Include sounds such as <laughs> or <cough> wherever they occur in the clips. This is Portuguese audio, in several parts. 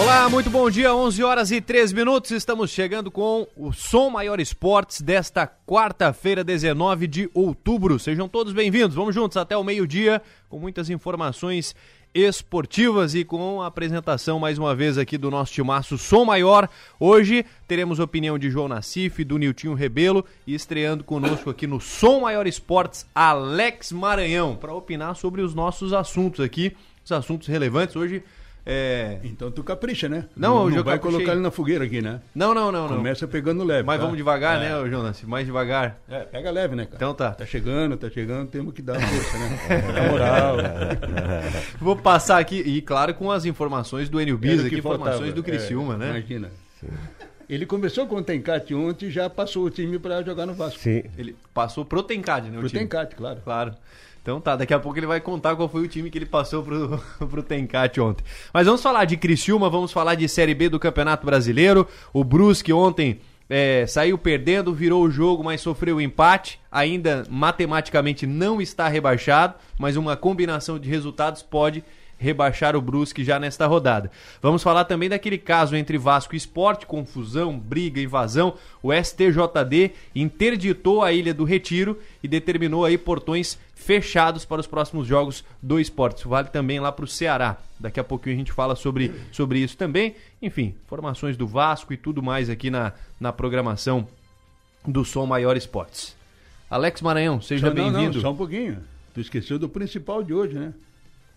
Olá, muito bom dia, 11 horas e 3 minutos. Estamos chegando com o Som Maior Esportes desta quarta-feira, 19 de outubro. Sejam todos bem-vindos. Vamos juntos até o meio-dia com muitas informações esportivas e com a apresentação mais uma vez aqui do nosso timaço Som Maior. Hoje teremos opinião de João Nassif, do Niltinho Rebelo e estreando conosco aqui no Som Maior Esportes, Alex Maranhão, para opinar sobre os nossos assuntos aqui, os assuntos relevantes. Hoje é... Então tu capricha, né? Não, não, não vai caprichei. colocar ele na fogueira aqui, né? Não, não, não, não. Começa pegando leve. Mas tá? vamos devagar, É. né, Jonas? Mais devagar. É, pega leve, né, cara? Então tá. Tá chegando, tá chegando, temos que dar força, né? Na moral. <laughs> Vou passar aqui, e claro, com as informações do Enio Bis aqui, que informações faltava. do Criciúma, É, né? Imagina. Ele começou com o Tencate ontem e já passou o time para jogar no Vasco. Sim. Ele passou pro Tencad, né? o Pro time? Tencate, claro. Claro. Então tá, daqui a pouco ele vai contar qual foi o time que ele passou pro, <laughs> pro Tencate ontem. Mas vamos falar de Criciúma, vamos falar de Série B do Campeonato Brasileiro. O Brusque ontem é, saiu perdendo, virou o jogo, mas sofreu o empate. Ainda matematicamente não está rebaixado, mas uma combinação de resultados pode rebaixar o Brusque já nesta rodada. Vamos falar também daquele caso entre Vasco e Esporte, confusão, briga, invasão. O STJD interditou a Ilha do Retiro e determinou aí portões fechados para os próximos jogos do esporte. Isso vale também lá para o Ceará. Daqui a pouquinho a gente fala sobre, sobre isso também. Enfim, informações do Vasco e tudo mais aqui na, na programação do Som Maior Esportes. Alex Maranhão, seja bem-vindo. Só um pouquinho. Tu esqueceu do principal de hoje, né?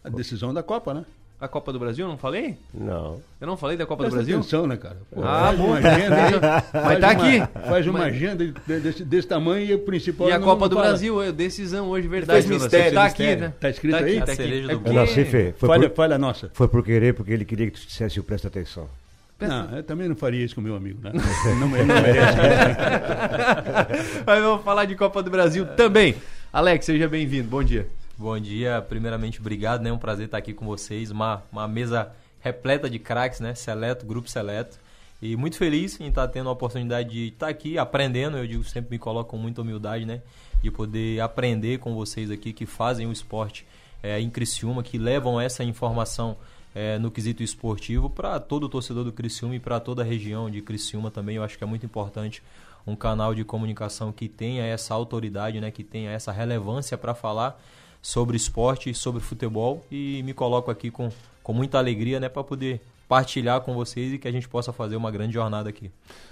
A decisão da Copa, né? A Copa do Brasil, não falei? Não. Eu não falei da Copa Presta do Brasil? atenção, né, cara? Pô, Ah, bom. agenda. <laughs> Mas faz tá uma- aqui. Faz uma Mas- agenda de- desse, desse tamanho e o principal E a não- Copa não do fala. Brasil, é, decisão hoje, verdade. Fez mistério, tá aqui, né? Tá escrito aqui, aí? Tá aqui. cereja É porque- Não, sim, Fê. Foi Falha, por, falha nossa. foi por querer, porque ele queria que tu dissesse o presta atenção. Não, eu também não faria isso com meu amigo, né? <laughs> Não, ele não merece. Mas vamos falar de Copa do Brasil também. Alex, seja bem-vindo. Bom dia. Bom dia, primeiramente obrigado, né? É um prazer estar aqui com vocês. Uma, uma mesa repleta de craques, né? Seleto, grupo seleto. E muito feliz em estar tendo a oportunidade de estar aqui aprendendo. Eu digo, sempre me coloco com muita humildade, né? De poder aprender com vocês aqui que fazem o esporte é, em Criciúma, que levam essa informação é, no quesito esportivo para todo o torcedor do Criciúma e para toda a região de Criciúma também. Eu acho que é muito importante um canal de comunicação que tenha essa autoridade, né? Que tenha essa relevância para falar sobre esporte e sobre futebol e me coloco aqui com, com muita alegria né, para poder partilhar com vocês e que a gente possa fazer uma grande jornada aqui.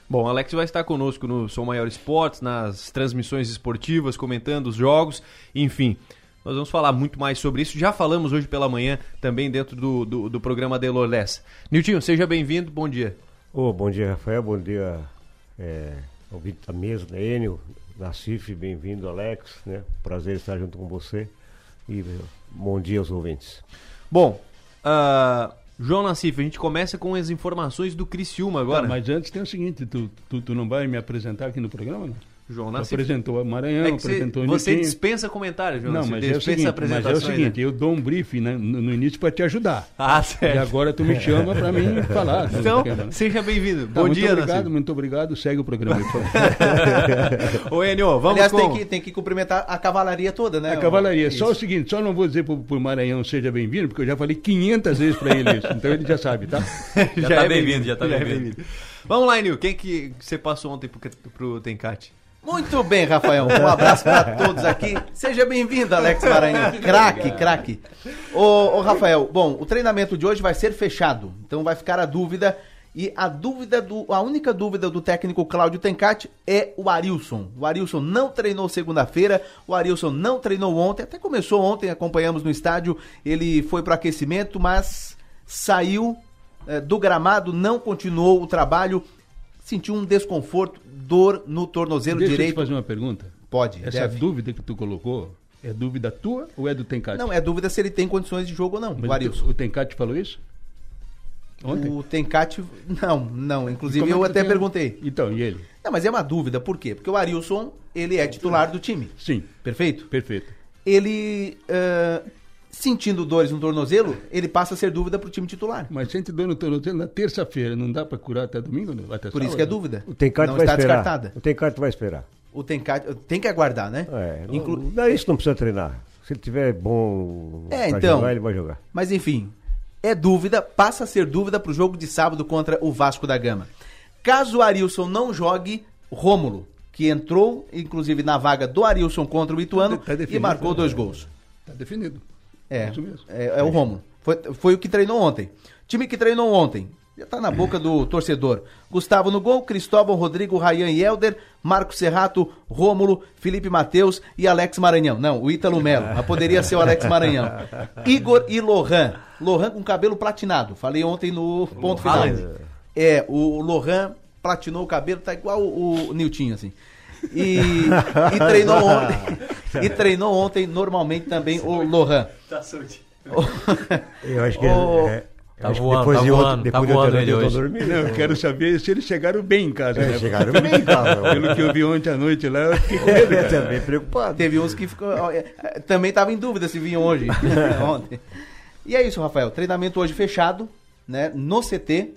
Bom, Alex vai estar conosco no Som Maior Esportes, nas transmissões esportivas, comentando os jogos, enfim. Nós vamos falar muito mais sobre isso. Já falamos hoje pela manhã também dentro do, do, do programa Delor Lessa. Niltinho, seja bem-vindo, bom dia. Ô, bom dia, Rafael. Bom dia, é, ouvinte da mesa, né? Enio, Nassif, bem-vindo, Alex, né? Prazer estar junto com você. E bom dia aos ouvintes. Bom, ah, João Nassif, a gente começa com as informações do Criciúma agora. Tá, mas antes tem o seguinte, tu, tu, tu não vai me apresentar aqui no programa, não? João Nassif. apresentou o Maranhão, É apresentou o você Nitinho. dispensa comentários, João Não, mas é, o dispensa seguinte, mas é o apresentações, seguinte, né? eu dou um briefing né, no, no início para te ajudar. Ah, E certo. agora tu me chama para mim falar. <laughs> Então, Tá, seja bem-vindo. muito Bom dia, obrigado, Nassif. muito obrigado. Segue o programa. <laughs> Ô, Enio, vamos Aliás, com... tem que, tem que cumprimentar a cavalaria toda, né? A cavalaria. Isso. Só o seguinte, só não vou dizer pro, pro Maranhão seja bem-vindo, porque eu já falei 500 vezes para ele isso. Então ele já sabe, tá? <laughs> Já tá bem-vindo, já tá é bem-vindo. Vamos lá, Enio. Quem que você passou ontem pro, pro Tencate? Muito bem, Rafael. Um abraço para todos aqui. Seja bem-vindo, Alex Maranhão. Craque, craque. Ô, ô, Rafael, bom, o treinamento de hoje vai ser fechado. Então vai ficar a dúvida. E a dúvida do. A única dúvida do técnico Cláudio Tencati é o Arilson. O Arilson não treinou segunda-feira, o Arilson não treinou ontem, até começou ontem, acompanhamos no estádio. Ele foi para aquecimento, mas saiu eh, do gramado, não continuou o trabalho, sentiu um desconforto, dor no tornozelo Deixa eu te direito. fazer uma pergunta. Pode, Essa deve. dúvida que tu colocou é dúvida tua ou é do Tencate? Não, é dúvida se ele tem condições de jogo ou não, Mas o Tencate falou isso? Ontem? O Tencate, não, não. Inclusive é eu tu até tem- perguntei. Então, e ele? Não, mas é uma dúvida, por quê? Porque o Arilson, ele é titular do time, Sim, perfeito? perfeito. Ele, ah, sentindo dores no tornozelo, ele passa a ser dúvida pro time titular. Mas sente dor no tornozelo na terça-feira, não dá pra curar até domingo? não? Até Por isso sábado? que é dúvida. O Tencate não vai está esperar. descartada. O Tencate vai esperar. O Tencate, tem que aguardar, né? É, não, Inclu- não, isso não precisa treinar. Se ele tiver bom É, então. jogar, ele vai jogar. Mas enfim, é dúvida, passa a ser dúvida para o jogo de sábado contra o Vasco da Gama. Caso o Arilson não jogue, Rômulo, que entrou, inclusive, na vaga do Arilson contra o Ituano Tá definido, e marcou né? dois gols. Tá definido. É, mesmo. é, é o Rômulo. Foi, foi o que treinou ontem. Time que treinou ontem. Já tá na boca do torcedor. Gustavo no gol, Cristóvão, Rodrigo, Rayan e Helder, Marco Serrato, Rômulo, Felipe Matheus e Alex Maranhão. Não, o Ítalo Melo, mas poderia ser o Alex Maranhão. <laughs> Igor e Lohan. Lohan com cabelo platinado. Falei ontem no ponto final. É, o Lohan platinou o cabelo, tá igual o, o Niltinho, assim. E, e <laughs> treinou ontem. E treinou ontem normalmente também o Lohan. <laughs> Eu acho que é, tá acho que voando, depois tá de voando, tá depois de voando ele hoje. dormindo. Não, eu quero saber se eles chegaram bem em casa. É, né? chegaram bem, cara. <laughs> Pelo que eu vi ontem à noite lá, eu fiquei com medo. Cara. também preocupado. Teve uns que ficou, é, é, também tava em dúvida se vinham hoje, ontem. E é isso, Rafael. Treinamento hoje fechado, né? No CT.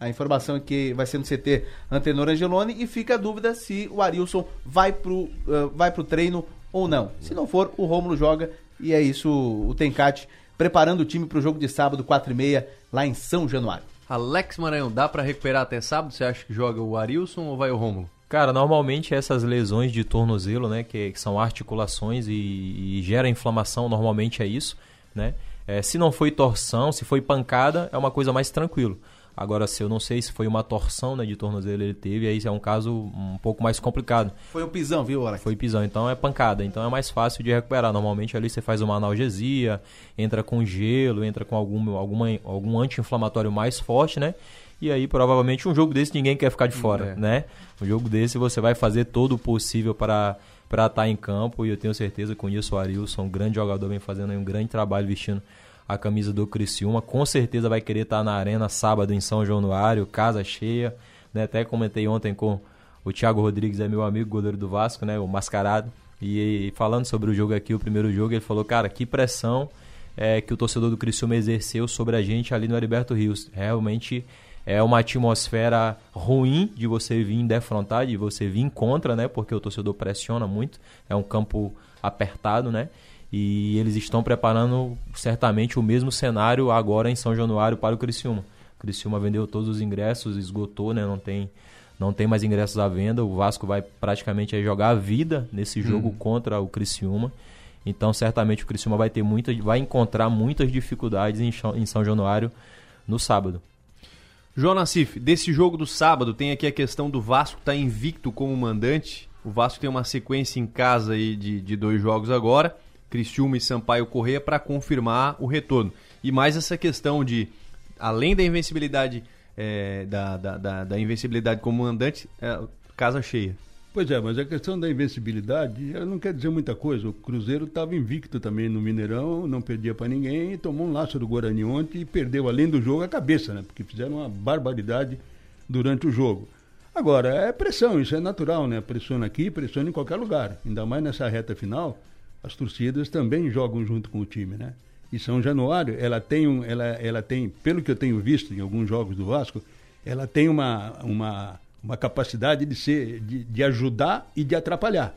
A informação é que vai ser no CT Antenor Angeloni e fica a dúvida se o Arilson vai pro, ah, vai pro treino ou não. Se não for, o Rômulo joga e é isso o Tencate preparando o time pro jogo de sábado, 4 e meia, lá em São Januário. Alex Maranhão, dá pra recuperar até sábado? Você acha que joga o Arilson ou vai o Rômulo? Cara, normalmente essas lesões de tornozelo, né, que, que são articulações e, e gera inflamação, normalmente é isso, né? É, se não foi torção, se foi pancada, é uma coisa mais tranquilo. Agora, se eu não sei se foi uma torção né, de tornozelo ele teve, aí é um caso um pouco mais complicado. Foi o pisão, viu, Alex? Foi pisão, então é pancada, então é mais fácil de recuperar. Normalmente ali você faz uma analgesia, entra com gelo, entra com algum, alguma, algum anti-inflamatório mais forte, né? E aí provavelmente um jogo desse ninguém quer ficar de fora, É. né? Um jogo desse você vai fazer todo o possível para para estar em campo e eu tenho certeza que o Arilson, um grande jogador, vem fazendo um grande trabalho vestindo a camisa do Criciúma. Com certeza vai querer estar na arena sábado em São Januário, casa cheia, né? Até comentei ontem com o Thiago Rodrigues, é meu amigo, goleiro do Vasco, né? O mascarado. E, falando sobre o jogo aqui, o primeiro jogo, ele falou, cara, que pressão é, que o torcedor do Criciúma exerceu sobre a gente ali no Heriberto Rios. Realmente é uma atmosfera ruim de você vir defrontar, de você vir contra, né? Porque o torcedor pressiona muito. É um campo apertado, né? E eles estão preparando certamente o mesmo cenário agora em São Januário para o Criciúma. O Criciúma vendeu todos os ingressos, esgotou, né? Não tem, não tem mais ingressos à venda. O Vasco vai praticamente jogar a vida nesse jogo contra o Criciúma. Então, certamente o Criciúma vai ter muita, vai encontrar muitas dificuldades em, em São Januário no sábado. João Nassif, desse jogo do sábado, tem aqui a questão do Vasco estar invicto como mandante. O Vasco tem uma sequência em casa aí de, de dois jogos agora, Criciúma e Sampaio Correia, para confirmar o retorno. E mais essa questão de, além da invencibilidade, é, da, da, da, da invencibilidade como é, casa cheia. Pois é, mas a questão da invencibilidade, ela não quer dizer muita coisa. O Cruzeiro estava invicto também no Mineirão, não perdia para ninguém, tomou um laço do Guarani ontem e perdeu, além do jogo, a cabeça, né? Porque fizeram uma barbaridade durante o jogo. Agora, é pressão, isso é natural, né? Pressiona aqui, pressiona em qualquer lugar. Ainda mais nessa reta final, as torcidas também jogam junto com o time, né? E São Januário, ela tem, um, ela, ela tem, pelo que eu tenho visto em alguns jogos do Vasco, ela tem uma, uma, uma capacidade de ser, de, de ajudar e de atrapalhar.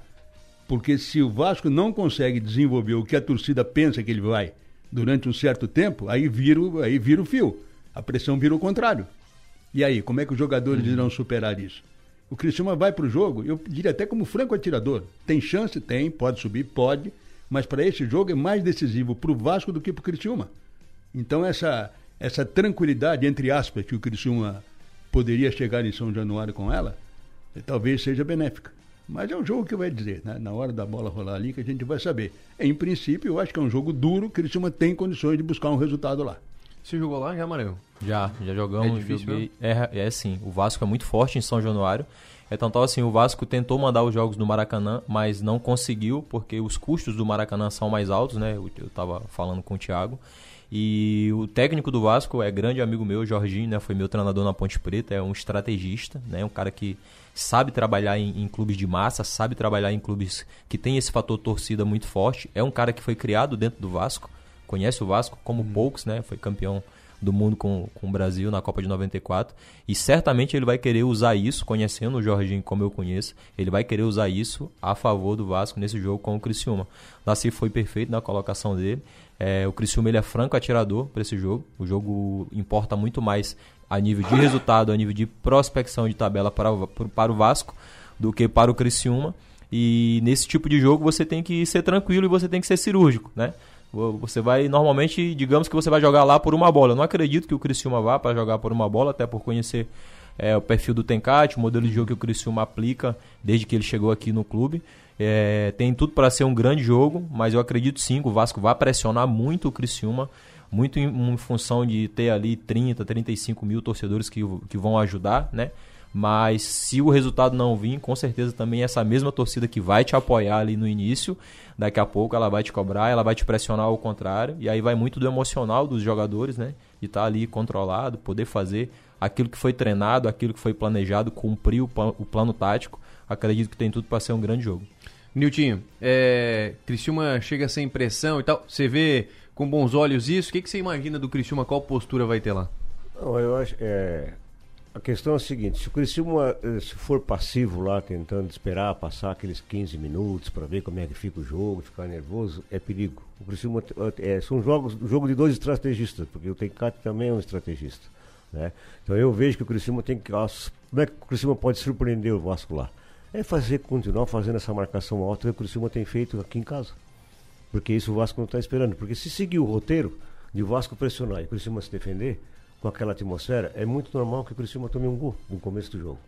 Porque se o Vasco não consegue desenvolver o que a torcida pensa que ele vai durante um certo tempo, aí vira, aí vira o fio. A pressão vira o contrário. E aí, como é que os jogadores irão superar isso? O Criciúma vai para o jogo, eu diria até como franco atirador. Tem chance? Tem, pode subir, pode. Mas para esse jogo é mais decisivo para o Vasco do que para o Criciúma. Então essa, essa tranquilidade, entre aspas, que o Criciúma poderia chegar em São Januário com ela, eh, talvez seja benéfica. Mas é o jogo que vai dizer, né? na hora da bola rolar ali que a gente vai saber. Em princípio, eu acho que é um jogo duro, o Criciúma tem condições de buscar um resultado lá. Você jogou lá já, Maranhão? Já, já jogamos. É difícil joguei- é, é sim, o Vasco é muito forte em São Januário. É tanto assim, o Vasco tentou mandar os jogos no Maracanã, mas não conseguiu, porque os custos do Maracanã são mais altos, né? Eu, eu tava falando com o Thiago. E o técnico do Vasco é grande amigo meu, Jorginho, né? Foi meu treinador na Ponte Preta, é um estrategista, né? Um cara que sabe trabalhar em, em clubes de massa, sabe trabalhar em clubes que tem esse fator torcida muito forte. É um cara que foi criado dentro do Vasco, conhece o Vasco como poucos, né? Foi campeão do mundo com, com o Brasil na Copa de 94. E certamente ele vai querer usar isso, conhecendo o Jorginho como eu conheço, ele vai querer usar isso a favor do Vasco nesse jogo com o Criciúma. Nasci foi perfeito na colocação dele. É, o Criciúma ele é franco atirador para esse jogo. O jogo importa muito mais a nível de resultado, a nível de prospecção de tabela para o, para o Vasco do que para o Criciúma. E nesse tipo de jogo você tem que ser tranquilo e você tem que ser cirúrgico, né? Você vai, normalmente, digamos que você vai jogar lá por uma bola. Eu não acredito que o Criciúma vá para jogar por uma bola, até por conhecer é, o perfil do Tencate, o modelo de jogo que o Criciúma aplica desde que ele chegou aqui no clube. É, tem tudo para ser um grande jogo, mas eu acredito sim que o Vasco vai pressionar muito o Criciúma, muito em, em função de ter ali 30, 35 mil torcedores que, que vão ajudar, né? Mas se o resultado não vir, com certeza também essa mesma torcida que vai te apoiar ali no início, daqui a pouco ela vai te cobrar, ela vai te pressionar ao contrário, e aí vai muito do emocional dos jogadores, né? De estar tá ali controlado, poder fazer aquilo que foi treinado, aquilo que foi planejado, cumprir o, o plano tático. Acredito que tem tudo para ser um grande jogo. Niltinho, é, Criciúma chega sem pressão e tal. Você vê com bons olhos isso? O que, que você imagina do Criciúma? Qual postura vai ter lá? Não, eu acho. É, a questão é a seguinte, se o Criciúma eh, se for passivo lá, tentando esperar passar aqueles 15 minutos para ver como é que fica o jogo, ficar nervoso, é perigo. O Criciúma é, são jogos, jogo de dois estrategistas, porque o Tencate também é um estrategista. Né? Então eu vejo que o Criciúma tem que. Como é que o Criciúma pode surpreender o Vasco lá? É fazer, continuar fazendo essa marcação alta que o Criciúma tem feito aqui em casa. Porque isso o Vasco não está esperando. Porque se seguir o roteiro de o Vasco pressionar e o Criciúma se defender, com aquela atmosfera, é muito normal que o Criciúma tome um gol no começo do jogo.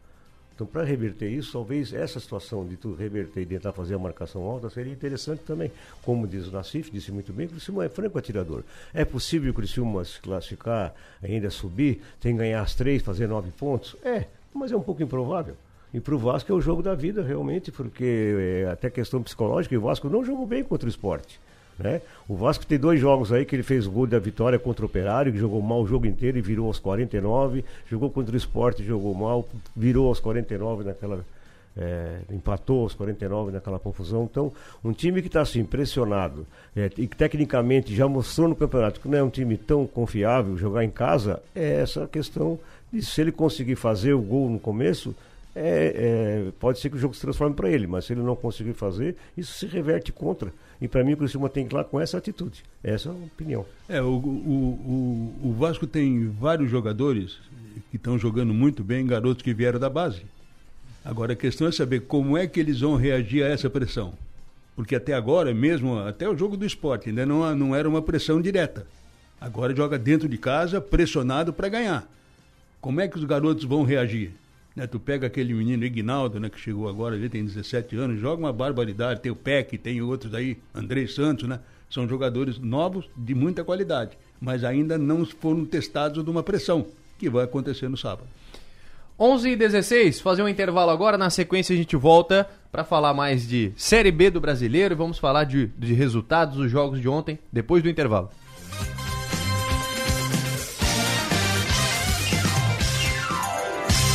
Então, para reverter isso, talvez essa situação de tu reverter e tentar fazer a marcação alta seria interessante também. Como diz o Nassif, disse muito bem, o Criciúma é franco atirador. É possível o Criciúma se classificar, ainda subir, tem que ganhar as três, fazer nove pontos? É, mas é um pouco improvável. E para o Vasco é o jogo da vida, realmente, porque é, até questão psicológica, e o Vasco não jogou bem contra o esporte. Né? O Vasco tem dois jogos aí que ele fez o gol da vitória contra o Operário, que jogou mal o jogo inteiro e virou aos 49. Jogou contra o esporte, jogou mal, virou aos 49 naquela. É, empatou aos 49 naquela confusão. Então, um time que está assim, pressionado é, e que tecnicamente já mostrou no campeonato que não é um time tão confiável jogar em casa, é essa questão de se ele conseguir fazer o gol no começo, é, é, pode ser que o jogo se transforme para ele, mas se ele não conseguir fazer, isso se reverte contra. E para mim o Criciúma tem que ir lá com essa atitude. Essa é a opinião. É, o, o, o, o Vasco tem vários jogadores que estão jogando muito bem, garotos que vieram da base. Agora a questão é saber como é que eles vão reagir a essa pressão. Porque até agora, mesmo até o jogo do esporte, ainda não, não era uma pressão direta. Agora joga dentro de casa, pressionado para ganhar. Como é que os garotos vão reagir? Né, tu pega aquele menino Ignaldo, né, que chegou agora, ele tem 17 anos, joga uma barbaridade. Tem o Peck, tem outros aí, Andrei Santos, né? São jogadores novos de muita qualidade, mas ainda não foram testados de uma pressão, que vai acontecer no sábado. 11 e 16, fazer um intervalo agora, na sequência a gente volta para falar mais de Série B do Brasileiro e vamos falar de, de resultados dos jogos de ontem, depois do intervalo.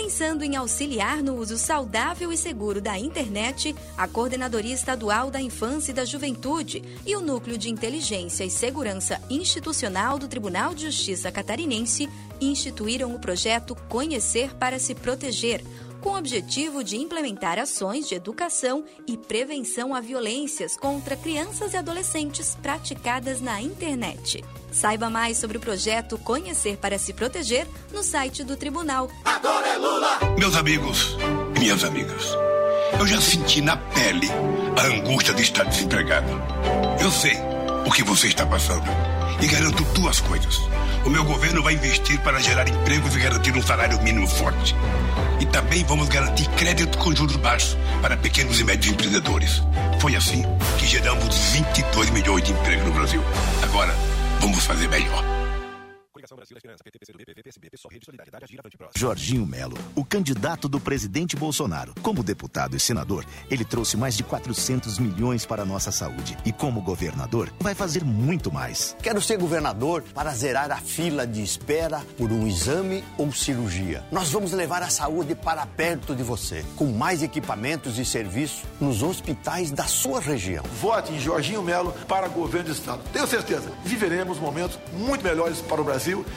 Pensando em auxiliar no uso saudável e seguro da internet, a Coordenadoria Estadual da Infância e da Juventude e o Núcleo de Inteligência e Segurança Institucional do Tribunal de Justiça Catarinense instituíram o projeto Conhecer para se Proteger com o objetivo de implementar ações de educação e prevenção a violências contra crianças e adolescentes praticadas na internet. Saiba mais sobre o projeto Conhecer para se Proteger no site do Tribunal. Agora é Lula! Meus amigos e minhas amigas, eu já senti na pele a angústia de estar desempregado. Eu sei o que você está passando. E garanto duas coisas. O meu governo vai investir para gerar empregos e garantir um salário mínimo forte. E também vamos garantir crédito com juros baixos para pequenos e médios empreendedores. Foi assim que geramos 22 milhões de empregos no Brasil. Agora, vamos fazer melhor. Jorginho Melo, o candidato do presidente Bolsonaro. Como deputado e senador, ele trouxe mais de 400 milhões para a nossa saúde. E como governador, vai fazer muito mais. Quero ser governador para zerar a fila de espera por um exame ou cirurgia. Nós vamos levar a saúde para perto de você, com mais equipamentos e serviços nos hospitais da sua região. Vote em Jorginho Melo para governo do Estado. Tenho certeza, viveremos momentos muito melhores para o Brasil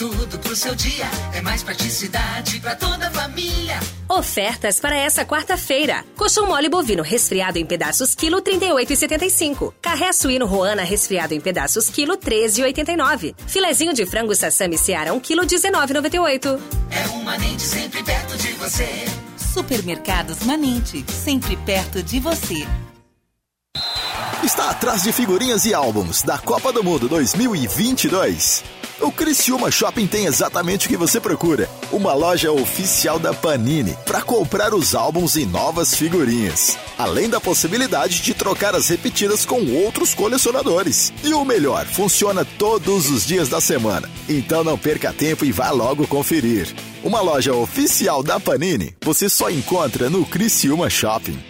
Tudo pro seu dia. É mais praticidade pra toda a família. Ofertas para essa quarta-feira. Colchão mole bovino resfriado em pedaços quilo 38,75. Carré suíno Roana resfriado em pedaços quilo 13,89. Filezinho de frango sassami Seara 1 quilo 19,98. É um manente sempre perto de você. Supermercados Manente, sempre perto de você. Está atrás de figurinhas e álbuns da Copa do Mundo 2022. O Criciúma Shopping tem exatamente o que você procura. Uma loja oficial da Panini para comprar os álbuns e novas figurinhas. Além da possibilidade de trocar as repetidas com outros colecionadores. E o melhor, funciona todos os dias da semana. Então não perca tempo e vá logo conferir. Uma loja oficial da Panini você só encontra no Criciúma Shopping.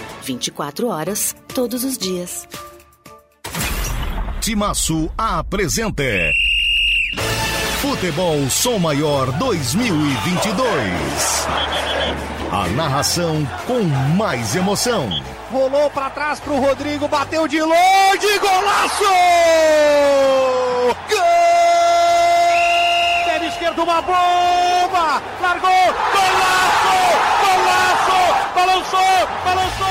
24 horas, todos os dias. Timaço apresenta Futebol Som Maior 2022. A narração com mais emoção. Rolou pra trás pro Rodrigo, bateu de longe, golaço! Gol! Pé esquerdo, uma bomba! Largou, golaço! Golaço! Balançou, balançou!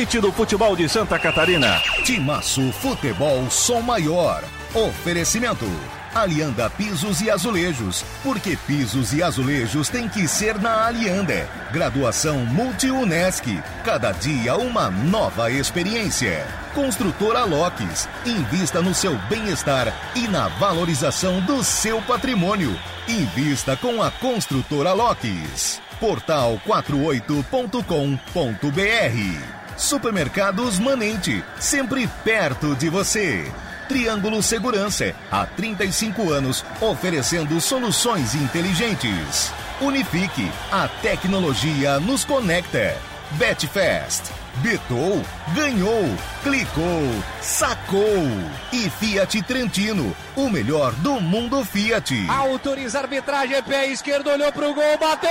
elite do futebol de Santa Catarina. Timaço Futebol Som Maior. Oferecimento. Alianda Pisos e Azulejos. Porque pisos e azulejos tem que ser na Alianda. Graduação Multi-UNESC. Cada dia uma nova experiência. Construtora Locks. Invista no seu bem-estar e na valorização do seu patrimônio. Invista com a Construtora Locks. Portal 48.com.br. Supermercados Manente, sempre perto de você. Triângulo Segurança, há 35 anos, oferecendo soluções inteligentes. Unifique, a tecnologia nos conecta. Betfest. Betou, ganhou, clicou, sacou. E Fiat Trentino, o melhor do mundo Fiat. Autoriza a arbitragem, pé esquerdo, olhou pro gol, bateu!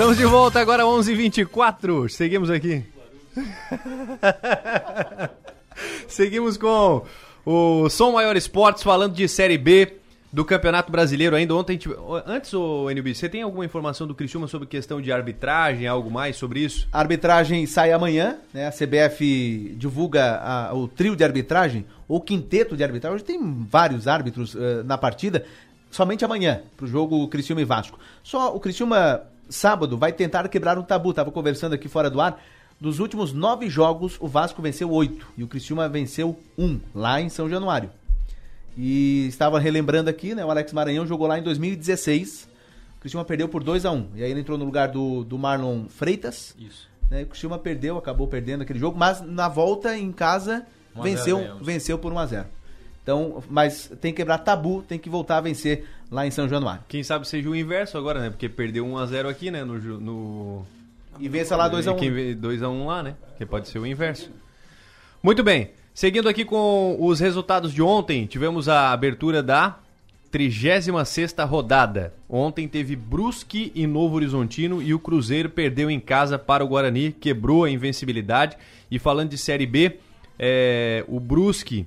Estamos de volta agora 11h24. Seguimos aqui. <laughs> Seguimos com o Som Maior Esportes falando de Série B do Campeonato Brasileiro ainda. Ontem, gente- antes, o NB, você tem alguma informação do Criciúma sobre questão de arbitragem, algo mais sobre isso? A arbitragem sai amanhã, né? A CBF divulga a- o trio de arbitragem, ou quinteto de arbitragem. Hoje tem vários árbitros eh, na partida, somente amanhã, pro jogo Criciúma e Vasco. Só o Criciúma, sábado, vai tentar quebrar um tabu. Tava conversando aqui fora do ar. Dos últimos nove jogos, o Vasco venceu oito e o Criciúma venceu um, lá em São Januário. E estava relembrando aqui, né? O Alex Maranhão jogou lá em 2016. O Criciúma perdeu por 2 a 1 E aí ele entrou no lugar do, do Marlon Freitas. Isso. Né? O Criciúma perdeu, acabou perdendo aquele jogo, mas na volta em casa 1 a 0 venceu, venceu por 1 a 0 Então, mas tem que quebrar tabu, tem que voltar a vencer lá em São Januário. Quem sabe seja o inverso agora, né? Porque perdeu 1x0 aqui, né? No, no... E vença lá 2 a 1 2x1 lá, né? Que pode ser o inverso. Muito bem. Seguindo aqui com os resultados de ontem, tivemos a abertura da 36ª rodada. Ontem teve Brusque e Novo Horizontino e o Cruzeiro perdeu em casa para o Guarani, quebrou a invencibilidade. E falando de Série B, é, o Brusque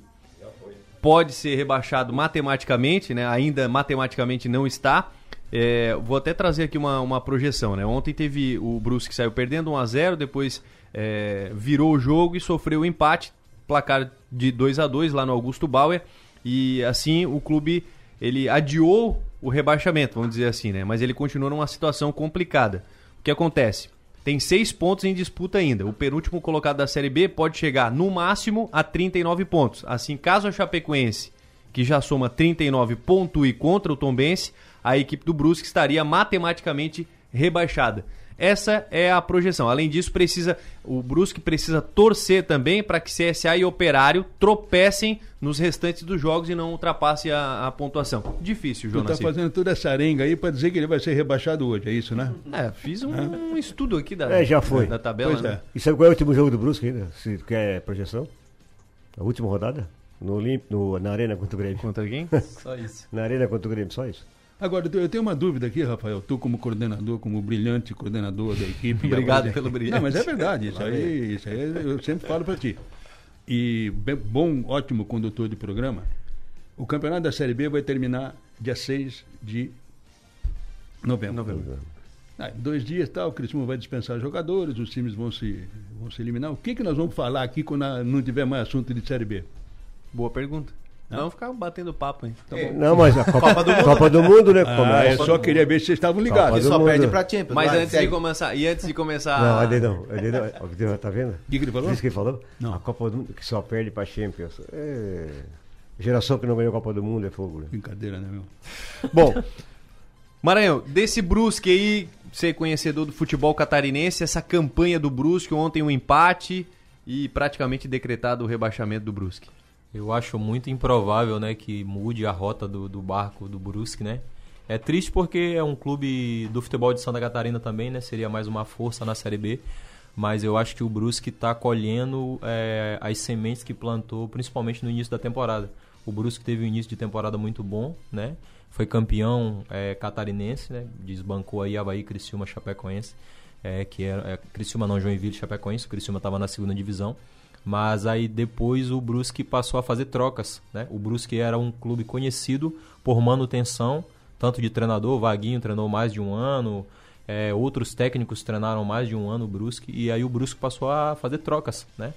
pode ser rebaixado matematicamente, né? Ainda matematicamente não está. É, vou até trazer aqui uma, uma projeção, né? Ontem teve o Brusque que saiu perdendo 1 a 0 depois é, virou o jogo e sofreu o empate, placar de 2 a 2 lá no Augusto Bauer. E assim o clube ele adiou o rebaixamento, vamos dizer assim, né? Mas ele continua numa situação complicada. O que acontece? Tem seis pontos em disputa ainda. O penúltimo colocado da Série B pode chegar no máximo a 39 pontos. Assim, caso a Chapecoense, que já soma 39, pontue contra o Tombense, a equipe do Brusque estaria matematicamente rebaixada. Essa é a projeção. Além disso, precisa o Brusque precisa torcer também para que CSA e Operário tropecem nos restantes dos jogos e não ultrapasse a, a pontuação. Difícil, Tu João tá Nascimento. fazendo toda essa arenga aí pra dizer que ele vai ser rebaixado hoje, é isso, né? É, fiz um, um estudo aqui da, É, já foi. da tabela. Pois né? E sabe qual é o último jogo do Brusque ainda? Se quer projeção? A última rodada? No, no na Arena contra o Grêmio. Contra quem? <laughs> Só isso. na Arena contra o Grêmio, só isso. Agora, eu tenho uma dúvida aqui, Rafael. Tu, como coordenador, como brilhante coordenador da equipe. Obrigado a- pelo brilhante. Não, mas é verdade. Isso aí, isso aí eu sempre falo para ti. E bom, ótimo condutor de programa. O campeonato da Série B vai terminar dia 6 de novembro. Ah, em dois dias tal, o Criciúma vai dispensar jogadores, os times vão se, vão se eliminar. O que, que nós vamos falar aqui quando não tiver mais assunto de Série B? Boa pergunta. Não ficar batendo papo, hein? Tá bom. Não, mas a Copa, Copa do Mundo, né? Ah, eu só queria ver se vocês estavam Copa ligados. do Só Mundo. perde pra Champions. Mas vai, antes de segue. começar, e antes de começar. Não, ali não. Ali não. Tá vendo? O que, que ele falou? Isso que ele falou? Não. A Copa do Mundo que só perde pra Champions. É... Geração que não ganhou a Copa do Mundo é fogo. Né? Brincadeira, né, meu? Bom, Maranhão, desse Brusque aí, ser conhecedor do futebol catarinense, essa campanha do Brusque, ontem um empate e praticamente decretado o rebaixamento do Brusque. Eu acho muito improvável, né, que mude a rota do, do barco do Brusque, né? É triste porque é um clube do futebol de Santa Catarina também, né? Seria mais uma força na Série B. Mas eu acho que o Brusque está colhendo é, as sementes que plantou, principalmente no início da temporada. O Brusque teve um início de temporada muito bom, né? Foi campeão é, catarinense, né? Desbancou aí Havaí, Criciúma, Chapecoense. É, que era é, Criciúma não, Joinville, Chapecoense. Criciúma estava na segunda divisão. Mas aí depois o Brusque passou a fazer trocas, né? O Brusque era um clube conhecido por manutenção, tanto de treinador, o Vaguinho treinou mais de um ano, é, outros técnicos treinaram mais de um ano o Brusque, e aí o Brusque passou a fazer trocas, né?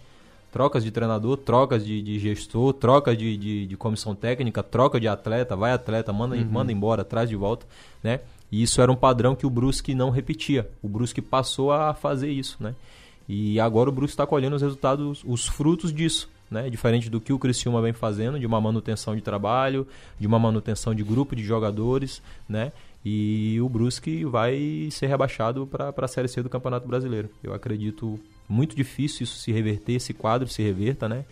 Trocas de treinador, trocas de, de gestor, trocas de, de, de comissão técnica, troca de atleta, vai atleta, manda, Uhum. manda embora, traz de volta, né? E isso era um padrão que o Brusque não repetia. O Brusque passou a fazer isso, né? E agora o Brusque está colhendo os resultados, os frutos disso, né? Diferente do que o Criciúma vem fazendo, de uma manutenção de trabalho, de uma manutenção de grupo de jogadores, né? E o Brusque vai ser rebaixado para a Série C do Campeonato Brasileiro. Eu acredito muito difícil isso se reverter, esse quadro se reverta, né?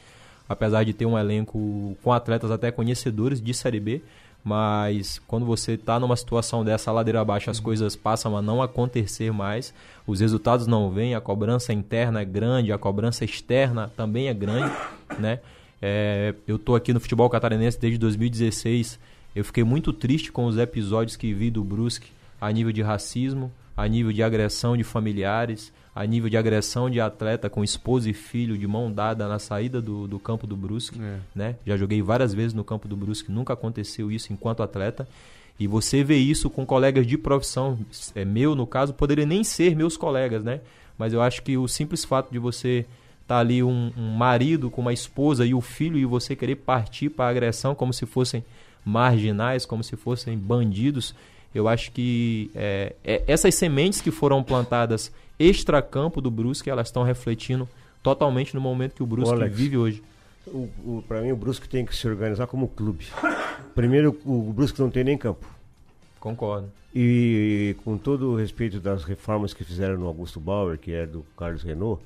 Apesar de ter um elenco com atletas até conhecedores de Série B, mas quando você está numa situação dessa ladeira abaixo, as coisas passam a não acontecer mais, os resultados não vêm, a cobrança interna é grande, a cobrança externa também é grande, <coughs> né? É, eu tô aqui no futebol catarinense desde 2016, eu fiquei muito triste com os episódios que vi do Brusque a nível de racismo, a nível de agressão de familiares, a nível de agressão de atleta com esposa e filho de mão dada na saída do, do campo do Brusque, É. né? Já joguei várias vezes no campo do Brusque, nunca aconteceu isso enquanto atleta. E você vê isso com colegas de profissão, é meu no caso, poderia nem ser meus colegas, né? Mas eu acho que o simples fato de você estar ali um, um marido com uma esposa e o filho e você querer partir para a agressão como se fossem marginais, como se fossem bandidos, eu acho que é, é, essas sementes que foram plantadas extracampo do Brusque, elas estão refletindo totalmente no momento que o Brusque Alex, vive hoje. O, o, para mim, o Brusque tem que se organizar como clube. Primeiro, o Brusque não tem nem campo. Concordo. E com todo o respeito das reformas que fizeram no Augusto Bauer, que é do Carlos Renault,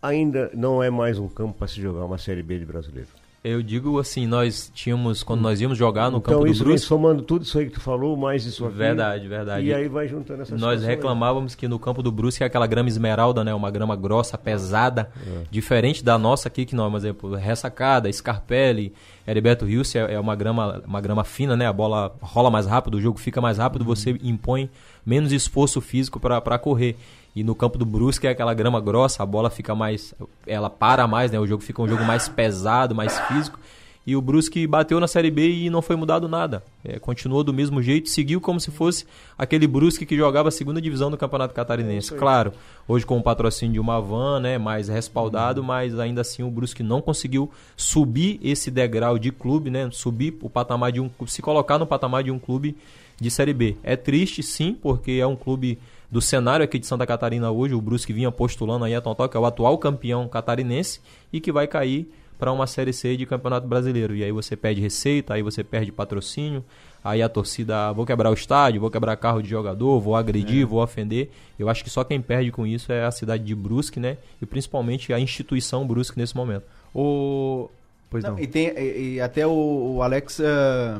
ainda não é mais um campo para se jogar uma Série B de brasileiro. Eu digo assim, nós tínhamos, quando nós íamos jogar no então campo do Brusque... somando tudo isso aí que tu falou, mais isso aqui. Verdade, verdade. E aí vai juntando essas Nós situação aí. reclamávamos que no campo do Brusque é aquela grama esmeralda, né? Uma grama grossa, pesada, É. diferente da nossa aqui, que nós, por exemplo, ressacada, Scarpelli, Heriberto Rios é é uma grama, uma grama fina, né? A bola rola mais rápido, o jogo fica mais rápido, você impõe menos esforço físico para correr. E no campo do Brusque é aquela grama grossa, a bola fica mais. Ela para mais, né? O jogo fica um jogo mais pesado, mais físico. E o Brusque bateu na Série B e não foi mudado nada. É, continuou do mesmo jeito, seguiu como se fosse aquele Brusque que jogava a segunda divisão do Campeonato Catarinense. Claro, hoje com o patrocínio de uma van, né, mais respaldado, mas ainda assim o Brusque não conseguiu subir esse degrau de clube, né, subir o patamar de um clube, se colocar no patamar de um clube de Série B. É triste, sim, porque é um clube do cenário aqui de Santa Catarina hoje, o Brusque vinha postulando aí a Tontó, que é o atual campeão catarinense e que vai cair para uma Série C de Campeonato Brasileiro. E aí você perde receita, aí você perde patrocínio, aí a torcida, "Ah, vou quebrar o estádio, vou quebrar carro de jogador, vou agredir, É. vou ofender. Eu acho que só quem perde com isso é a cidade de Brusque, né? E principalmente a instituição Brusque nesse momento. O... Pois não. E, tem, e, e até o, o Alex eh,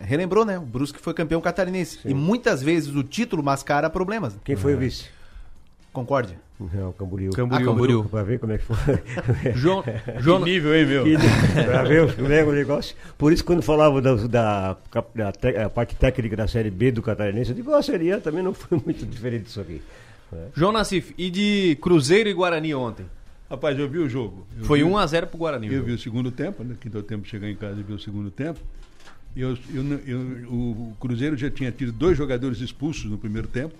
relembrou, né? O Brusque foi campeão catarinense. E muitas vezes o título mascara problemas. Quem foi o vice? Concorde. Não, o Camboriú. Camboriú. Ah, Camboriú. Pra ver como é que foi. <laughs> João, <laughs> João- nível, hein, meu? Que <laughs> pra ver como é o negócio. Por isso, quando falava da, da, da te- a parte técnica da Série B do Catarinense, eu digo, a Série A também não foi muito diferente disso aqui. É. João Nassif, e de Cruzeiro e Guarani ontem? Rapaz, eu vi o jogo. Eu Foi vi- 1 a 0 pro Guarani. Eu vi o segundo tempo, né? Que deu tempo de chegar em casa e ver o segundo tempo. Eu, eu, não- eu- o Cruzeiro já tinha tido dois jogadores expulsos no primeiro tempo.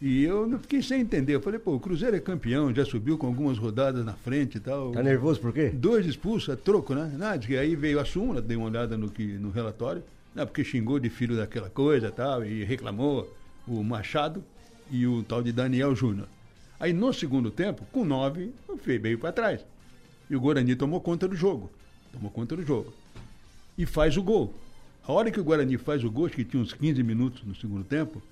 E eu não fiquei sem entender. Eu falei, pô, o Cruzeiro é campeão, já subiu com algumas rodadas na frente e tal. Tá nervoso por quê? Dois expulsos, é troco, né? Nada, que aí veio a súmula, dei uma olhada no, que, no relatório, né? porque xingou de filho daquela coisa e tal, e reclamou o Machado e o tal de Daniel Júnior. Aí no segundo tempo, com nove, o Fei veio para trás. E o Guarani tomou conta do jogo. Tomou conta do jogo. E faz o gol. A hora que o Guarani faz o gol, acho que tinha uns 15 minutos no segundo tempo,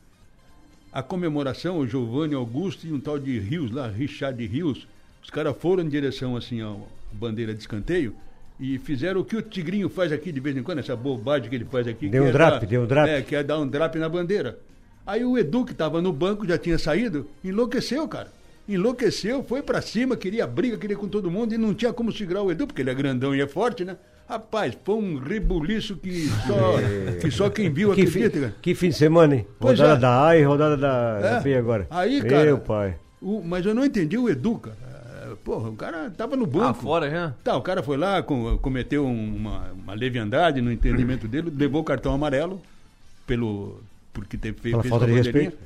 a comemoração, o Giovanni Augusto e um tal de Rios lá, Richard Rios, os caras foram em direção assim à bandeira de escanteio e fizeram o que o Tigrinho faz aqui de vez em quando, essa bobagem que ele faz aqui. Deu um é drap, dar- deu um drap. É, que é dar um drap na bandeira. Aí o Edu, que estava no banco, já tinha saído, enlouqueceu, cara. Enlouqueceu, foi pra cima, queria briga, queria com todo mundo e não tinha como segurar o Edu, porque ele é grandão e é forte, né? Rapaz, foi um rebuliço que só, que só quem viu que, cara. que fim de semana, hein? Pois rodada é. da A e rodada da, É. B agora. Aí, cara. Meu pai. O- mas eu não entendi o Edu, cara. É, Porra, o cara tava no banco. Ah, fora já? Tá, o cara foi lá, com- cometeu um- uma, uma leviandade no entendimento dele, levou o cartão amarelo. pelo porque teve, Pela falta de respeito.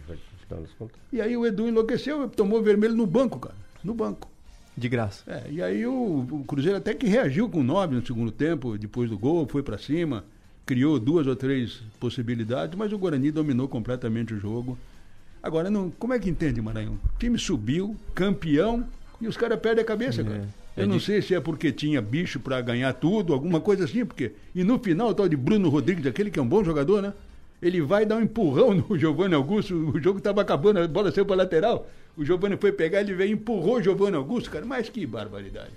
E aí o Edu enlouqueceu, tomou vermelho no banco, cara. No banco. De graça. É, e aí o, o Cruzeiro até que reagiu com o Nobre no segundo tempo, depois do gol, foi pra cima, criou duas ou três possibilidades, mas o Guarani dominou completamente o jogo. Agora, não, como é que entende, Maranhão? O time subiu, campeão, e os caras perdem a cabeça, cara. Eu É não de- sei se é porque tinha bicho pra ganhar tudo, alguma coisa assim, porque. E no final, o tal de Bruno Rodrigues, aquele que é um bom jogador, né? Ele vai dar um empurrão no Giovanni Augusto, o jogo tava acabando, a bola saiu pra lateral. O Giovanni foi pegar, ele veio e empurrou o Giovanni Augusto, cara. Mas que barbaridade.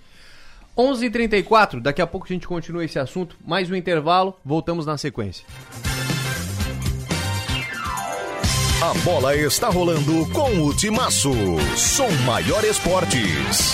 11h34, daqui a pouco a gente continua esse assunto. Mais um intervalo, voltamos na sequência. A bola está rolando com o Timaço. Som Maior Esportes.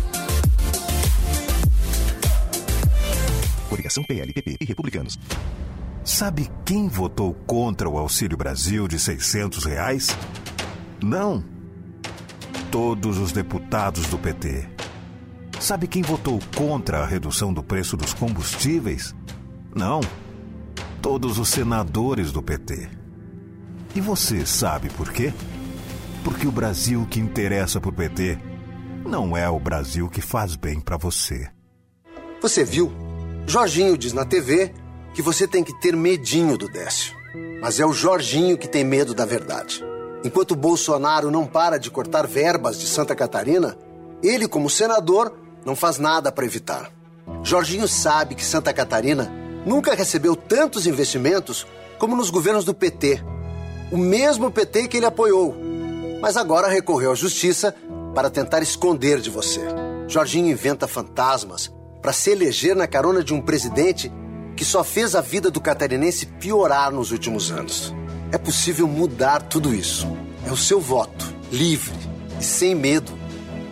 Coligação PLPP e Republicanos. Sabe quem votou contra o Auxílio Brasil de 600 reais? Não. Todos os deputados do PT. Sabe quem votou contra a redução do preço dos combustíveis? Não. Todos os senadores do PT. E você sabe por quê? Porque o Brasil que interessa por PT não é o Brasil que faz bem para você. Você viu? Jorginho diz na TV que você tem que ter medinho do Décio. Mas é o Jorginho que tem medo da verdade. Enquanto Bolsonaro não para de cortar verbas de Santa Catarina, ele, como senador, não faz nada para evitar. Jorginho sabe que Santa Catarina nunca recebeu tantos investimentos como nos governos do PT. O mesmo PT que ele apoiou. Mas agora recorreu à justiça para tentar esconder de você. Jorginho inventa fantasmas para se eleger na carona de um presidente que só fez a vida do catarinense piorar nos últimos anos. É possível mudar tudo isso. É o seu voto, livre e sem medo,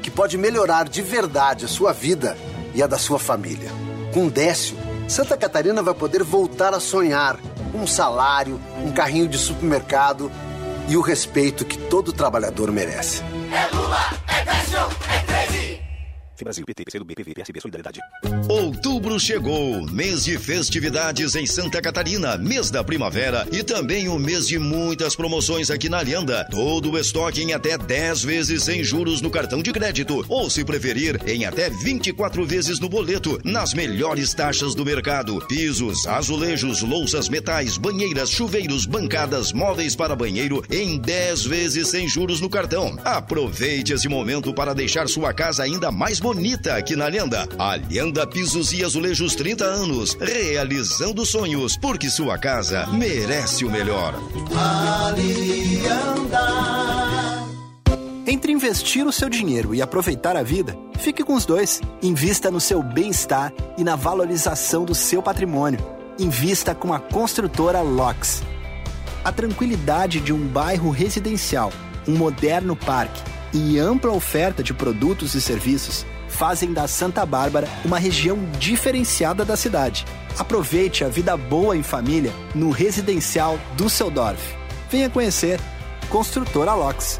que pode melhorar de verdade a sua vida e a da sua família. Com Décio, Santa Catarina vai poder voltar a sonhar um salário, um carrinho de supermercado e o respeito que todo trabalhador merece. É Lula, é Décio, é 13. Brasil, PT, PCdoB, PV, PSB, Solidariedade. Outubro chegou, mês de festividades em Santa Catarina, mês da primavera e também o mês de muitas promoções aqui na Lenda. Todo o estoque em até 10 vezes sem juros no cartão de crédito, ou se preferir, em até 24 vezes no boleto, nas melhores taxas do mercado. Pisos, azulejos, louças, metais, banheiras, chuveiros, bancadas, móveis para banheiro em 10 vezes sem juros no cartão. Aproveite esse momento para deixar sua casa ainda mais bonita aqui na Lenda. A Lenda Pisos e Azulejos 30 anos, realizando sonhos, porque sua casa merece o melhor. Entre investir o seu dinheiro e aproveitar a vida, fique com os dois. Invista no seu bem-estar e na valorização do seu patrimônio. Invista com a construtora LOX. A tranquilidade de um bairro residencial, um moderno parque e ampla oferta de produtos e serviços fazem da Santa Bárbara uma região diferenciada da cidade. Aproveite a vida boa em família no residencial Düsseldorf. Venha conhecer Construtora LOX.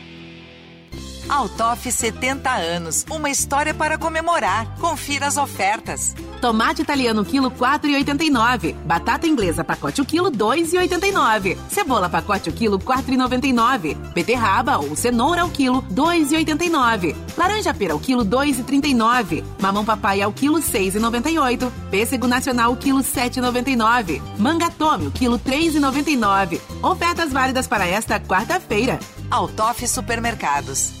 Altoff 70 anos, uma história para comemorar. Confira as ofertas. Tomate italiano quilo 4,89. Batata inglesa pacote o quilo 2,89. Cebola pacote o quilo 4,99. Beterraba ou cenoura ao quilo 2,89. Laranja pera ao quilo 2,39. Mamão papai ao quilo 6,98. Pêssego nacional quilo 7,99. Manga tome o quilo 3,99. Ofertas válidas para esta quarta-feira. Altoff Supermercados.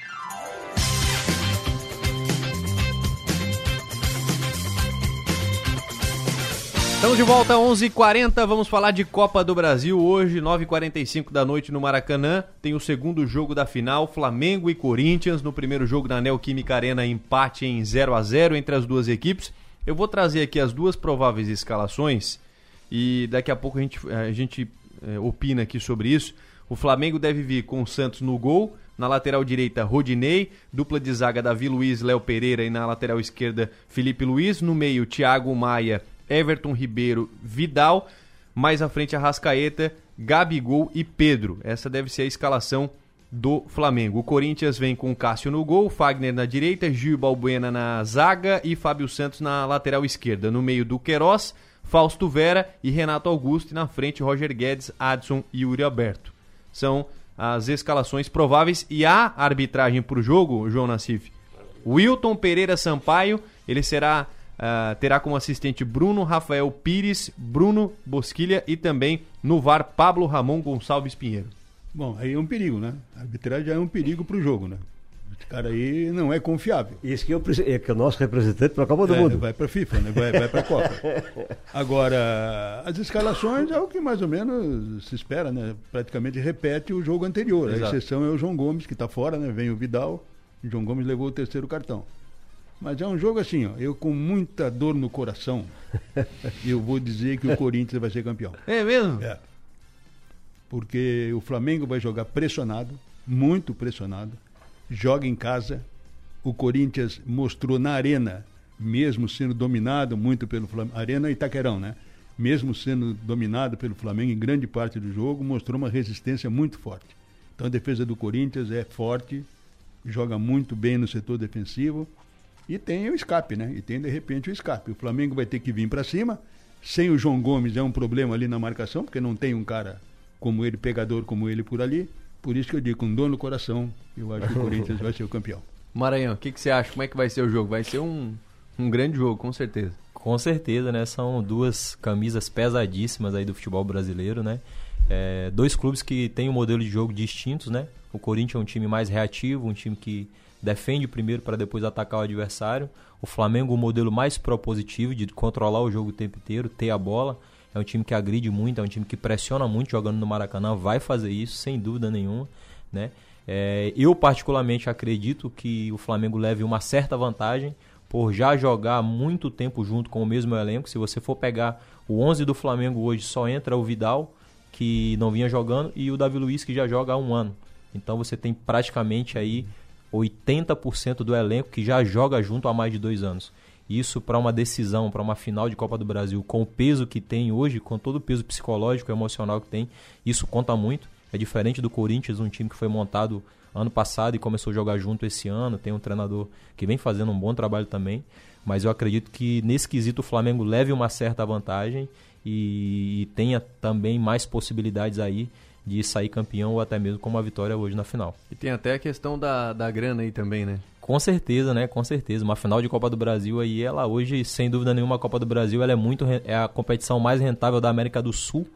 Estamos de volta às 11h40, vamos falar de Copa do Brasil. Hoje, 9h45 da noite no Maracanã, tem o segundo jogo da final, Flamengo e Corinthians. No primeiro jogo da Neoquímica Arena, empate em 0 a 0 entre as duas equipes. Eu vou trazer aqui as duas prováveis escalações e daqui a pouco a gente, a gente é, opina aqui sobre isso. O Flamengo deve vir com o Santos no gol, na lateral direita, Rodinei, dupla de zaga Davi Luiz, Léo Pereira e na lateral esquerda, Felipe Luiz. No meio, Thiago Maia, Everton Ribeiro, Vidal. Mais à frente, Arrascaeta, Gabigol e Pedro. Essa deve ser a escalação do Flamengo. O Corinthians vem com Cássio no gol, Fagner na direita, Gil Balbuena na zaga e Fábio Santos na lateral esquerda. No meio do Queiroz, Fausto Vera e Renato Augusto. E na frente, Roger Guedes, Adson e Yuri Alberto. São as escalações prováveis. E a arbitragem para o jogo, João Nassif. Wilton Pereira Sampaio, ele será Uh, terá como assistente Bruno Rafael Pires, Bruno Bosquilha e também no VAR Pablo Ramon Gonçalves Pinheiro. Bom, aí é um perigo, né? A arbitragem já é um perigo para o jogo, né? Esse cara aí não é confiável. Esse que é o, é que é o nosso representante para a Copa do É, Mundo. Vai para a FIFA, né? Vai, vai para a Copa. <laughs> Agora, as escalações é o que mais ou menos se espera, né? Praticamente repete o jogo anterior. Exato. A exceção é o João Gomes, que está fora, né? Vem o Vidal. O João Gomes levou o terceiro cartão. Mas é um jogo assim, ó. Eu com muita dor no coração, <laughs> eu vou dizer que o Corinthians vai ser campeão. É mesmo? É. Porque o Flamengo vai jogar pressionado, muito pressionado, joga em casa. O Corinthians mostrou na arena, mesmo sendo dominado muito pelo Flamengo, Arena Itaquerão, né? Mesmo sendo dominado pelo Flamengo em grande parte do jogo, mostrou uma resistência muito forte. Então a defesa do Corinthians é forte, joga muito bem no setor defensivo e tem o escape, né? E tem de repente o escape. O Flamengo vai ter que vir para cima. Sem o João Gomes é um problema ali na marcação, porque não tem um cara como ele, pegador como ele por ali. Por isso que eu digo, com dor no coração, eu acho que o <laughs> Corinthians vai ser o campeão. Maranhão, o que, que você acha? Como é que vai ser o jogo? Vai ser um, Um grande jogo, com certeza. Com certeza, né? São duas camisas pesadíssimas aí do futebol brasileiro, né? É, dois clubes que têm um modelo de jogo distintos, né? O Corinthians é um time mais reativo, um time que defende primeiro para depois atacar o adversário. O Flamengo, um modelo mais propositivo de controlar o jogo o tempo inteiro, ter a bola. É um time que agride muito, é um time que pressiona muito jogando no Maracanã, vai fazer isso sem dúvida nenhuma, né? É, eu particularmente acredito que o Flamengo leve uma certa vantagem por já jogar muito tempo junto com o mesmo elenco. Se você for pegar o 11 do Flamengo hoje, só entra o Vidal, que não vinha jogando, e o Davi Luiz, que já joga há um ano. Então você tem praticamente aí 80% do elenco que já joga junto há mais de dois anos. Isso para uma decisão, para uma final de Copa do Brasil, com o peso que tem hoje, com todo o peso psicológico e emocional que tem, isso conta muito. É diferente do Corinthians, um time que foi montado ano passado e começou a jogar junto esse ano. Tem um treinador que vem fazendo um bom trabalho também. Mas eu acredito que nesse quesito o Flamengo leve uma certa vantagem e, e tenha também mais possibilidades aí de sair campeão ou até mesmo com uma vitória hoje na final. E tem até a questão da, da grana aí também, né? Com certeza, né? Com certeza. Uma final de Copa do Brasil aí, ela hoje, sem dúvida nenhuma, a Copa do Brasil ela é muito é a competição mais rentável da América do Sul.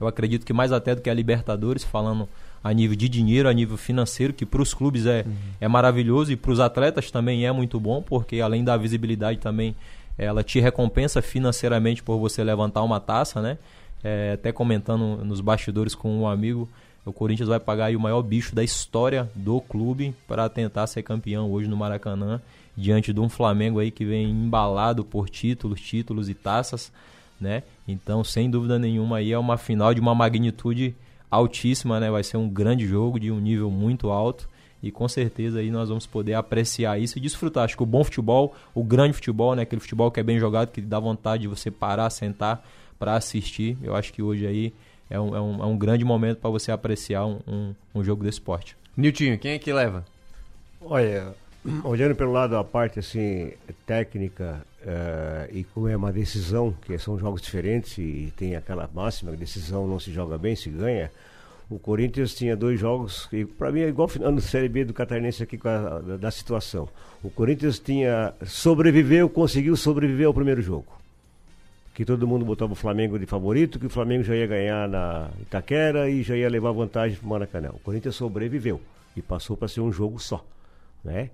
Eu acredito que mais até do que a Libertadores, falando a nível de dinheiro, a nível financeiro, que para os clubes é, uhum. é maravilhoso e para os atletas também é muito bom, porque além da visibilidade também ela te recompensa financeiramente por você levantar uma taça, né? É, até comentando nos bastidores com um amigo, o Corinthians vai pagar o maior bicho da história do clube para tentar ser campeão hoje no Maracanã, diante de um Flamengo aí que vem embalado por títulos, títulos e taças, né? Então, sem dúvida nenhuma aí é uma final de uma magnitude altíssima, né? Vai ser um grande jogo de um nível muito alto e com certeza aí nós vamos poder apreciar isso e desfrutar. Acho que o bom futebol, o grande futebol, né? Aquele futebol que é bem jogado, que dá vontade de você parar, sentar para assistir. Eu acho que hoje aí é um, é um, é um grande momento para você apreciar um, um, um, jogo de esporte. Niltinho, quem é que leva? Olha, <clears throat> olhando pelo lado da parte assim técnica uh, e como é uma decisão, que são jogos diferentes e tem aquela máxima, decisão não se joga bem, se ganha. O Corinthians tinha dois jogos, e para mim é igual final da Série B do Catarinense aqui a, da, da situação. O Corinthians tinha sobreviveu, conseguiu sobreviver ao primeiro jogo que todo mundo botava o Flamengo de favorito, que o Flamengo já ia ganhar na Itaquera e já ia levar vantagem para o Maracanã. O Corinthians sobreviveu e passou para ser um jogo só, né?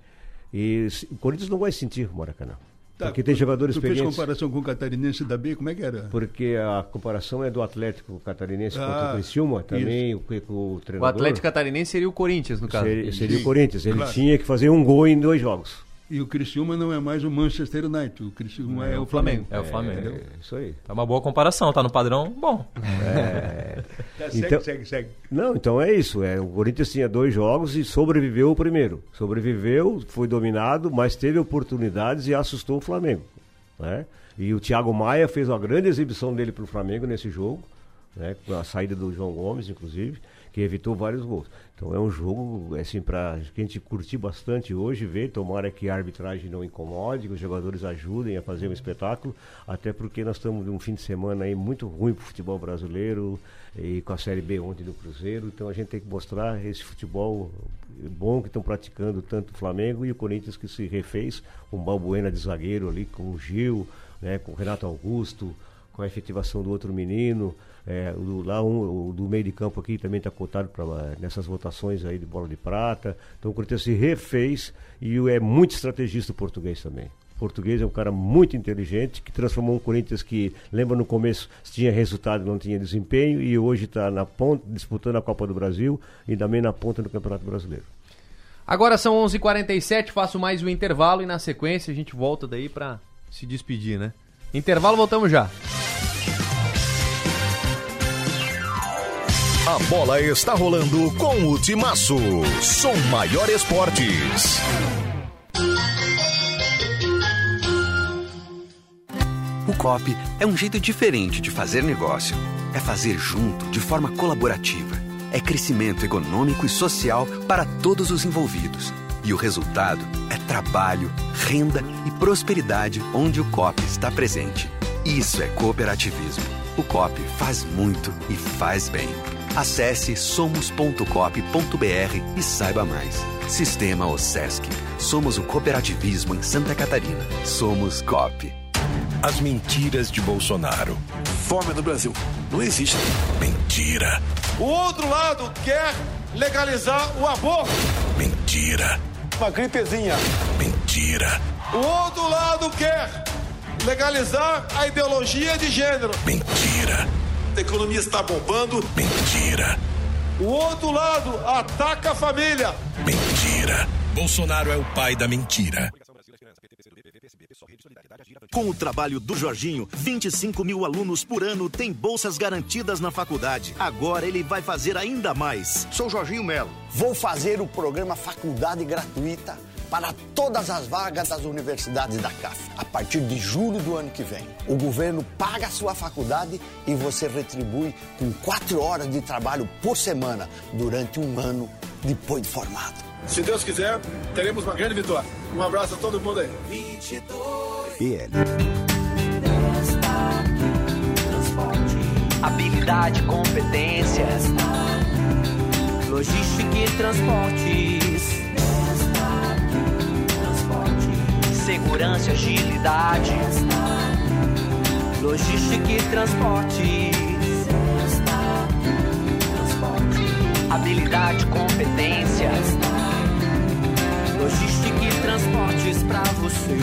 E o Corinthians não vai sentir o Maracanã. Tá, porque tem jogadores tu experientes. fez comparação com o Catarinense da B, como é que era? Porque a comparação é do Atlético Catarinense ah, contra o Criciúma, também o, o, treinador. O Atlético Catarinense seria o Corinthians, no caso. Seria, seria o Corinthians. Ele claro. tinha que fazer um gol em dois jogos. E o Criciúma não é mais o Manchester United, o Criciúma é, é o Flamengo. É o Flamengo. É, isso aí. É uma boa comparação, tá no padrão bom. É. <laughs> então, segue, segue, segue. Não, então é isso. É, o Corinthians tinha dois jogos e sobreviveu o primeiro. Sobreviveu, foi dominado, mas teve oportunidades e assustou o Flamengo. Né? E o Thiago Maia fez uma grande exibição dele para o Flamengo nesse jogo, né? com a saída do João Gomes, inclusive que evitou vários gols. Então é um jogo assim para a gente curtir bastante hoje, ver, tomara que a arbitragem não incomode, que os jogadores ajudem a fazer um espetáculo, até porque nós estamos num fim de semana aí muito ruim para o futebol brasileiro e com a Série B ontem do Cruzeiro, então a gente tem que mostrar esse futebol bom que estão praticando tanto o Flamengo e o Corinthians que se refez, com Balbuena de zagueiro ali, com o Gil, né, com o Renato Augusto, com a efetivação do outro menino, é, o, lá um, do meio de campo aqui também está cotado pra, nessas votações aí de bola de prata. Então o Corinthians se refez e é muito estrategista o português também. Português é um cara muito inteligente que transformou um Corinthians que, lembra no começo, tinha resultado não tinha desempenho e hoje está na ponta, disputando a Copa do Brasil e também na ponta do Campeonato Brasileiro. Agora são 11:47 h 47 faço mais um intervalo e na sequência a gente volta daí para se despedir, né? Intervalo, voltamos já. A bola está rolando com o Timaço. Som Maior Esportes. O COP é um jeito diferente de fazer negócio. É fazer junto, de forma colaborativa. É crescimento econômico e social para todos os envolvidos. E o resultado é trabalho, renda e prosperidade onde o COP está presente. Isso é cooperativismo. O COP faz muito e faz bem. Acesse somos.cop.br e saiba mais. Sistema OSESC. Somos o cooperativismo em Santa Catarina. Somos COP. As mentiras de Bolsonaro. Fome no Brasil. Não existe. Mentira. O outro lado quer legalizar o aborto. Mentira. Uma gripezinha. Mentira. O outro lado quer legalizar a ideologia de gênero. Mentira. A economia está bombando. Mentira. O outro lado ataca a família. Mentira. Bolsonaro é o pai da mentira. Com o trabalho do Jorginho, 25 mil alunos por ano têm bolsas garantidas na faculdade. Agora ele vai fazer ainda mais. Sou Jorginho Melo. Vou fazer o programa Faculdade Gratuita para todas as vagas das universidades da CAF, a partir de julho do ano que vem. O governo paga a sua faculdade e você retribui com quatro horas de trabalho por semana durante um ano depois de formado. Se Deus quiser, teremos uma grande vitória. Um abraço a todo mundo aí. 22. PL. Habilidade, competência. Logística e transportes. Segurança e agilidade. Logística e transportes. Habilidade, competência. Logística e transportes pra você.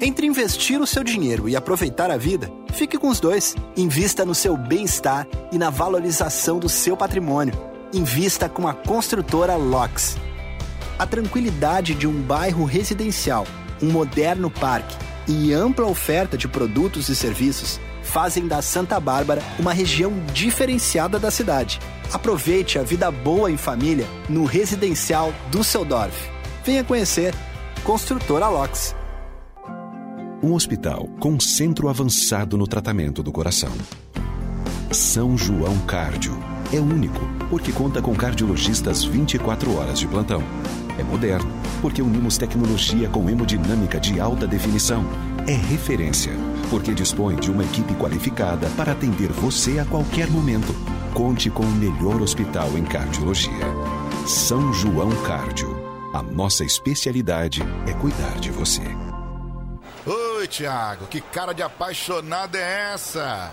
Entre investir o seu dinheiro e aproveitar a vida, fique com os dois. Invista no seu bem-estar e na valorização do seu patrimônio. Invista com a construtora LOX. A tranquilidade de um bairro residencial, um moderno parque e ampla oferta de produtos e serviços fazem da Santa Bárbara uma região diferenciada da cidade. Aproveite a vida boa em família no residencial Düsseldorf. Venha conhecer Construtora LOX. Um hospital com centro avançado no tratamento do coração. São João Cardio. É único, porque conta com cardiologistas 24 horas de plantão. É moderno, porque unimos tecnologia com hemodinâmica de alta definição. É referência, porque dispõe de uma equipe qualificada para atender você a qualquer momento. Conte com o melhor hospital em cardiologia. São João Cardio. A nossa especialidade é cuidar de você. Oi, Thiago, que cara de apaixonada é essa?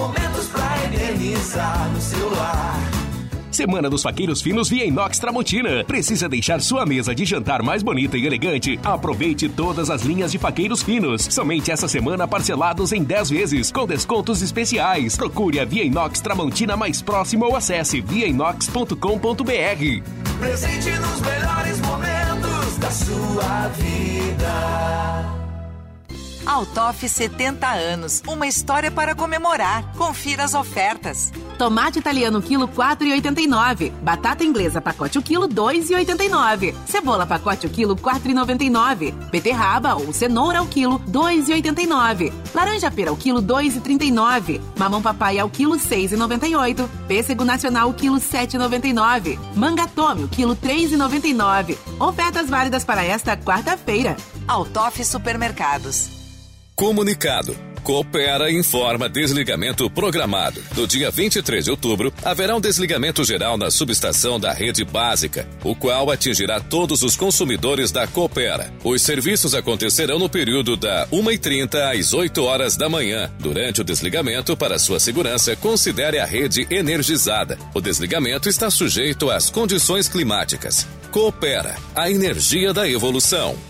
momentos pra eternizar no celular. Semana dos Faqueiros Finos via Inox Tramontina. Precisa deixar sua mesa de jantar mais bonita e elegante? Aproveite todas as linhas de faqueiros finos. Somente essa semana parcelados em 10 vezes, com descontos especiais. Procure a Via Inox Tramontina mais próxima ou acesse viainox.com.br. Presente nos melhores momentos da sua vida. Altoff 70 anos, uma história para comemorar. Confira as ofertas. Tomate italiano quilo 4,89. Batata inglesa pacote o quilo 2,89. Cebola pacote o quilo 4,99. Beterraba ou cenoura ao quilo 2,89. Laranja pera ao quilo 2,39. Mamão papai ao quilo 6,98. Pêssego nacional ao quilo 7,99. Manga tome o quilo 3,99. Ofertas válidas para esta quarta-feira. Altoff Supermercados. Comunicado. Coopera informa desligamento programado. No dia 23 de outubro, haverá um desligamento geral na subestação da rede básica, o qual atingirá todos os consumidores da Coopera. Os serviços acontecerão no período da 1h30 às 8 horas da manhã. Durante o desligamento, para sua segurança, considere a rede energizada. O desligamento está sujeito às condições climáticas. Coopera, a energia da evolução.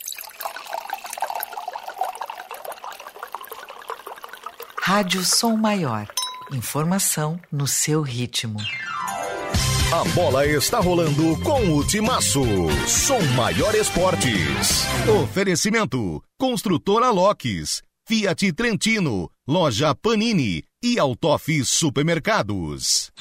Rádio Som Maior. Informação no seu ritmo. A bola está rolando com o Timaço. Som Maior Esportes. Oferecimento: Construtora Locks, Fiat Trentino, Loja Panini e Autof Supermercados.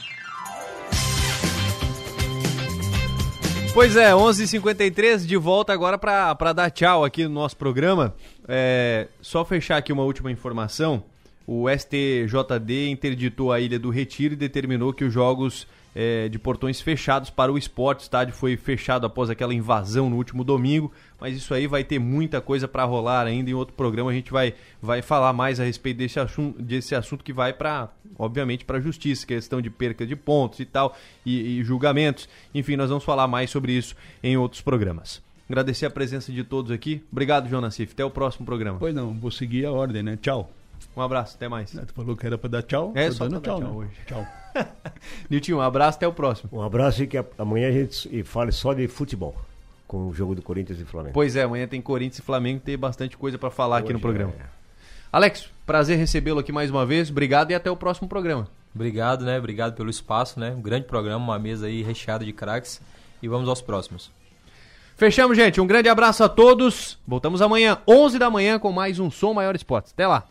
Pois é, 11:53 h 53 de volta agora para dar tchau aqui no nosso programa. É, só fechar aqui uma última informação. O STJD interditou a Ilha do Retiro e determinou que os jogos é, de portões fechados para o esporte, o estádio foi fechado após aquela invasão no último domingo, mas isso aí vai ter muita coisa para rolar ainda. Em outro programa a gente vai, vai falar mais a respeito desse assunto, desse assunto que vai para, obviamente, para a justiça, questão de perca de pontos e tal, e, e julgamentos. Enfim, nós vamos falar mais sobre isso em outros programas. Agradecer a presença de todos aqui. Obrigado, João Nassif. Até o próximo programa. Pois não, vou seguir a ordem, né? Tchau. Um abraço, até mais. Tu falou que era pra dar tchau? É, Tô só dando pra dar tchau, tchau né? hoje. Tchau. <laughs> Nilton, um abraço, até o próximo. Um abraço e que amanhã a gente fale só de futebol, com o jogo do Corinthians e Flamengo. Pois é, amanhã tem Corinthians e Flamengo, tem bastante coisa para falar aqui no Hoje programa. é. Alex, prazer recebê-lo aqui mais uma vez. Obrigado e até o próximo programa. Obrigado, né? Obrigado pelo espaço, né? Um grande programa, uma mesa aí recheada de craques. E vamos aos próximos. Fechamos, gente. Um grande abraço a todos. Voltamos amanhã, 11 da manhã, com mais um Som Maior Esportes. Até lá.